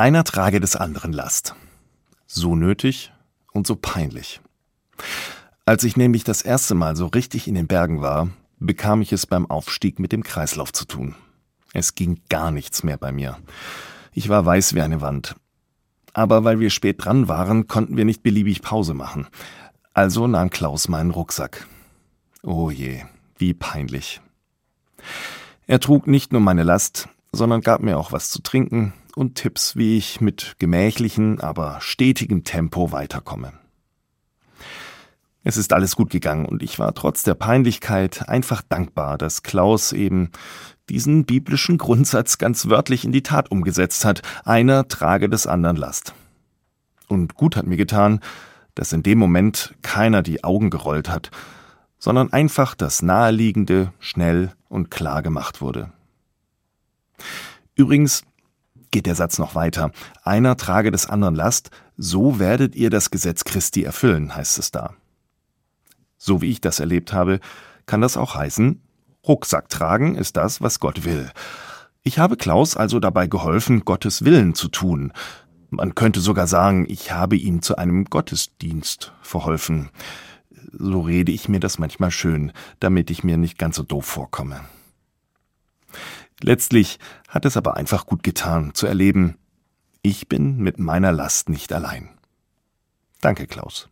Einer trage des anderen Last. So nötig und so peinlich. Als ich nämlich das erste Mal so richtig in den Bergen war, bekam ich es beim Aufstieg mit dem Kreislauf zu tun. Es ging gar nichts mehr bei mir. Ich war weiß wie eine Wand. Aber weil wir spät dran waren, konnten wir nicht beliebig Pause machen. Also nahm Klaus meinen Rucksack. Oh je, wie peinlich. Er trug nicht nur meine Last, sondern gab mir auch was zu trinken, und Tipps, wie ich mit gemächlichen, aber stetigem Tempo weiterkomme. Es ist alles gut gegangen und ich war trotz der Peinlichkeit einfach dankbar, dass Klaus eben diesen biblischen Grundsatz ganz wörtlich in die Tat umgesetzt hat, einer trage des anderen Last. Und gut hat mir getan, dass in dem Moment keiner die Augen gerollt hat, sondern einfach das Naheliegende schnell und klar gemacht wurde. Übrigens, geht der Satz noch weiter. Einer trage des anderen Last, so werdet ihr das Gesetz Christi erfüllen, heißt es da. So wie ich das erlebt habe, kann das auch heißen, Rucksack tragen ist das, was Gott will. Ich habe Klaus also dabei geholfen, Gottes Willen zu tun. Man könnte sogar sagen, ich habe ihm zu einem Gottesdienst verholfen. So rede ich mir das manchmal schön, damit ich mir nicht ganz so doof vorkomme. Letztlich hat es aber einfach gut getan, zu erleben, ich bin mit meiner Last nicht allein. Danke, Klaus.